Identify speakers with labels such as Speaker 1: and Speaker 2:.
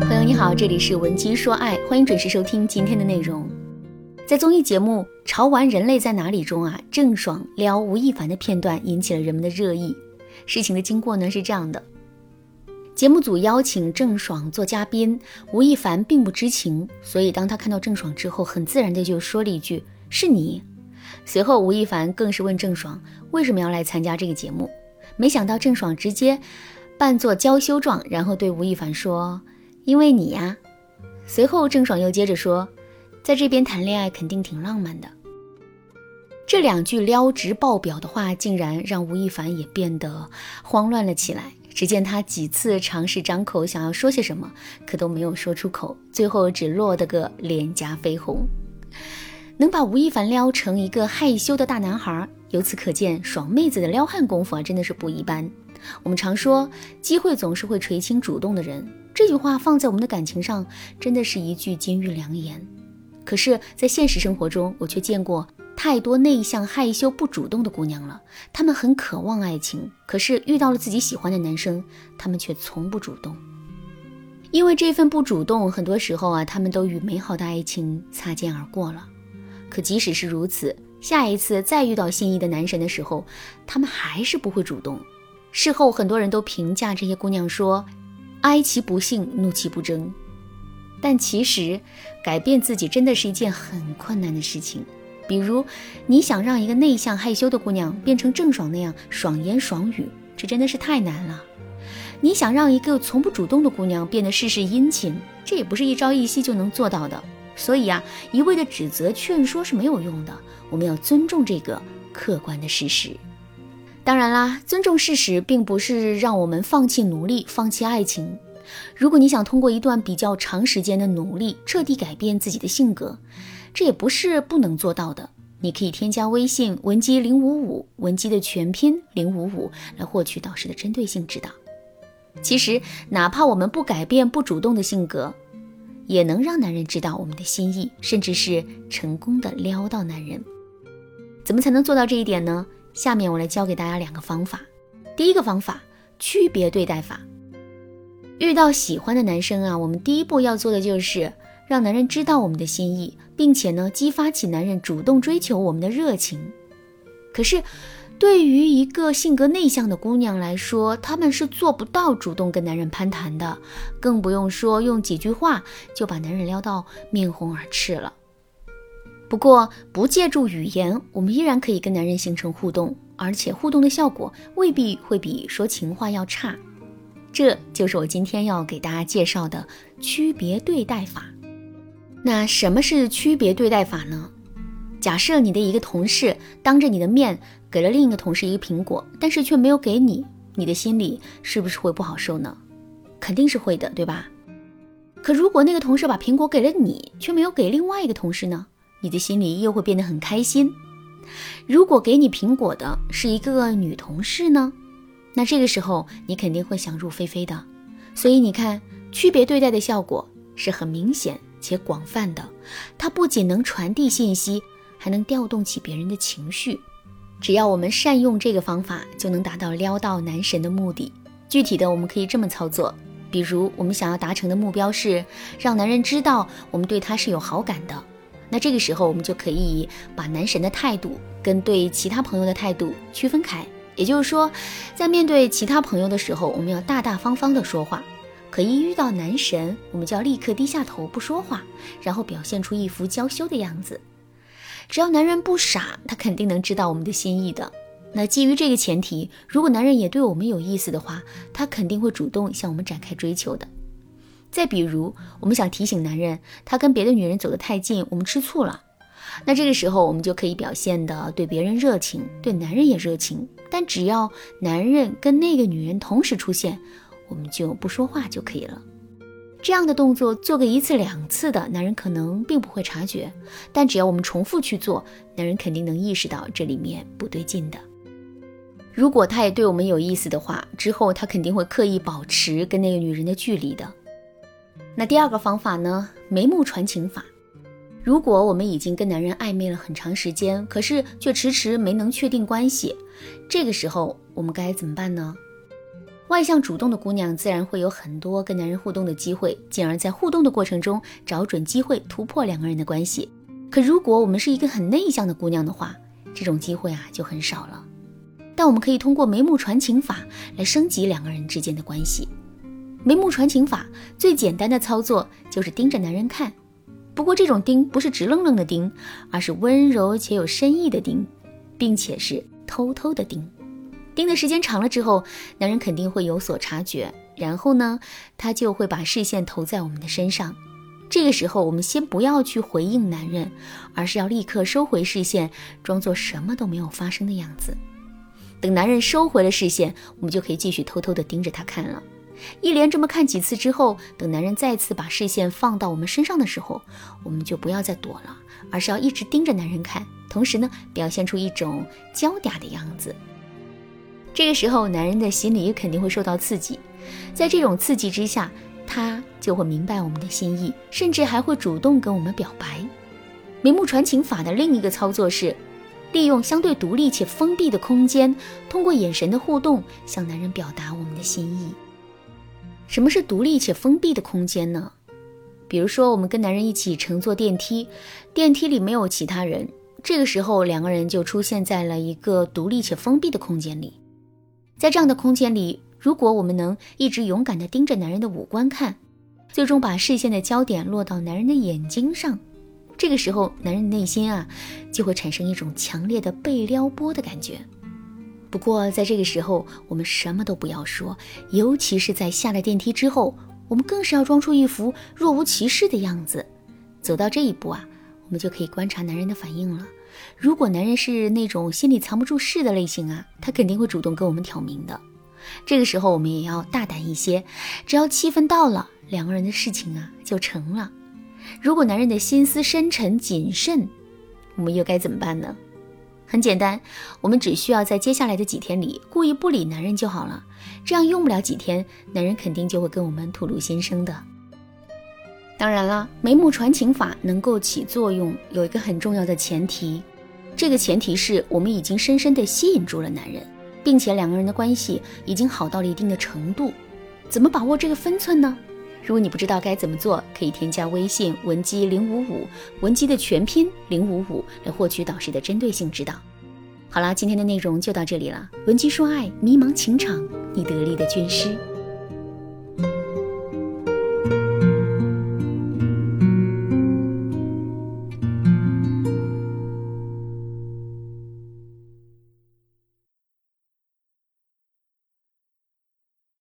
Speaker 1: 朋友你好，这里是文姬说爱，欢迎准时收听今天的内容。在综艺节目《潮玩人类在哪里》中啊，郑爽撩吴亦凡的片段引起了人们的热议。事情的经过呢是这样的：节目组邀请郑爽做嘉宾，吴亦凡并不知情，所以当他看到郑爽之后，很自然的就说了一句：“是你。”随后吴亦凡更是问郑爽为什么要来参加这个节目，没想到郑爽直接扮作娇羞状，然后对吴亦凡说。因为你呀，随后郑爽又接着说，在这边谈恋爱肯定挺浪漫的。这两句撩直爆表的话，竟然让吴亦凡也变得慌乱了起来。只见他几次尝试张口想要说些什么，可都没有说出口，最后只落得个脸颊绯红。能把吴亦凡撩成一个害羞的大男孩，由此可见，爽妹子的撩汉功夫啊，真的是不一般。我们常说，机会总是会垂青主动的人。这句话放在我们的感情上，真的是一句金玉良言。可是，在现实生活中，我却见过太多内向、害羞、不主动的姑娘了。她们很渴望爱情，可是遇到了自己喜欢的男生，她们却从不主动。因为这份不主动，很多时候啊，她们都与美好的爱情擦肩而过了。可即使是如此，下一次再遇到心仪的男神的时候，她们还是不会主动。事后，很多人都评价这些姑娘说。哀其不幸，怒其不争。但其实，改变自己真的是一件很困难的事情。比如，你想让一个内向害羞的姑娘变成郑爽那样爽言爽语，这真的是太难了。你想让一个从不主动的姑娘变得事事殷勤，这也不是一朝一夕就能做到的。所以啊，一味的指责劝说是没有用的。我们要尊重这个客观的事实。当然啦，尊重事实并不是让我们放弃努力、放弃爱情。如果你想通过一段比较长时间的努力，彻底改变自己的性格，这也不是不能做到的。你可以添加微信文姬零五五，文姬的全拼零五五，来获取导师的针对性指导。其实，哪怕我们不改变不主动的性格，也能让男人知道我们的心意，甚至是成功的撩到男人。怎么才能做到这一点呢？下面我来教给大家两个方法。第一个方法，区别对待法。遇到喜欢的男生啊，我们第一步要做的就是让男人知道我们的心意，并且呢，激发起男人主动追求我们的热情。可是，对于一个性格内向的姑娘来说，她们是做不到主动跟男人攀谈的，更不用说用几句话就把男人撩到面红耳赤了。不过，不借助语言，我们依然可以跟男人形成互动，而且互动的效果未必会比说情话要差。这就是我今天要给大家介绍的区别对待法。那什么是区别对待法呢？假设你的一个同事当着你的面给了另一个同事一个苹果，但是却没有给你，你的心里是不是会不好受呢？肯定是会的，对吧？可如果那个同事把苹果给了你，却没有给另外一个同事呢？你的心里又会变得很开心。如果给你苹果的是一个女同事呢？那这个时候你肯定会想入非非的。所以你看，区别对待的效果是很明显且广泛的。它不仅能传递信息，还能调动起别人的情绪。只要我们善用这个方法，就能达到撩到男神的目的。具体的，我们可以这么操作：比如，我们想要达成的目标是让男人知道我们对他是有好感的。那这个时候，我们就可以把男神的态度跟对其他朋友的态度区分开。也就是说，在面对其他朋友的时候，我们要大大方方的说话；可一遇到男神，我们就要立刻低下头不说话，然后表现出一副娇羞的样子。只要男人不傻，他肯定能知道我们的心意的。那基于这个前提，如果男人也对我们有意思的话，他肯定会主动向我们展开追求的。再比如，我们想提醒男人，他跟别的女人走得太近，我们吃醋了。那这个时候，我们就可以表现的对别人热情，对男人也热情。但只要男人跟那个女人同时出现，我们就不说话就可以了。这样的动作做个一次两次的，男人可能并不会察觉。但只要我们重复去做，男人肯定能意识到这里面不对劲的。如果他也对我们有意思的话，之后他肯定会刻意保持跟那个女人的距离的。那第二个方法呢？眉目传情法。如果我们已经跟男人暧昧了很长时间，可是却迟迟没能确定关系，这个时候我们该怎么办呢？外向主动的姑娘自然会有很多跟男人互动的机会，进而，在互动的过程中找准机会突破两个人的关系。可如果我们是一个很内向的姑娘的话，这种机会啊就很少了。但我们可以通过眉目传情法来升级两个人之间的关系。眉目传情法最简单的操作就是盯着男人看，不过这种盯不是直愣愣的盯，而是温柔且有深意的盯，并且是偷偷的盯。盯的时间长了之后，男人肯定会有所察觉，然后呢，他就会把视线投在我们的身上。这个时候，我们先不要去回应男人，而是要立刻收回视线，装作什么都没有发生的样子。等男人收回了视线，我们就可以继续偷偷的盯着他看了。一连这么看几次之后，等男人再次把视线放到我们身上的时候，我们就不要再躲了，而是要一直盯着男人看，同时呢，表现出一种娇嗲的样子。这个时候，男人的心里肯定会受到刺激，在这种刺激之下，他就会明白我们的心意，甚至还会主动跟我们表白。眉目传情法的另一个操作是。利用相对独立且封闭的空间，通过眼神的互动向男人表达我们的心意。什么是独立且封闭的空间呢？比如说，我们跟男人一起乘坐电梯，电梯里没有其他人，这个时候两个人就出现在了一个独立且封闭的空间里。在这样的空间里，如果我们能一直勇敢地盯着男人的五官看，最终把视线的焦点落到男人的眼睛上。这个时候，男人内心啊，就会产生一种强烈的被撩拨的感觉。不过，在这个时候，我们什么都不要说，尤其是在下了电梯之后，我们更是要装出一副若无其事的样子。走到这一步啊，我们就可以观察男人的反应了。如果男人是那种心里藏不住事的类型啊，他肯定会主动跟我们挑明的。这个时候，我们也要大胆一些，只要气氛到了，两个人的事情啊就成了。如果男人的心思深沉谨慎，我们又该怎么办呢？很简单，我们只需要在接下来的几天里故意不理男人就好了。这样用不了几天，男人肯定就会跟我们吐露心声的。当然了，眉目传情法能够起作用，有一个很重要的前提，这个前提是我们已经深深地吸引住了男人，并且两个人的关系已经好到了一定的程度。怎么把握这个分寸呢？如果你不知道该怎么做，可以添加微信文姬零五五，文姬的全拼零五五，来获取导师的针对性指导。好了，今天的内容就到这里了。文姬说爱，迷茫情场，你得力的军师。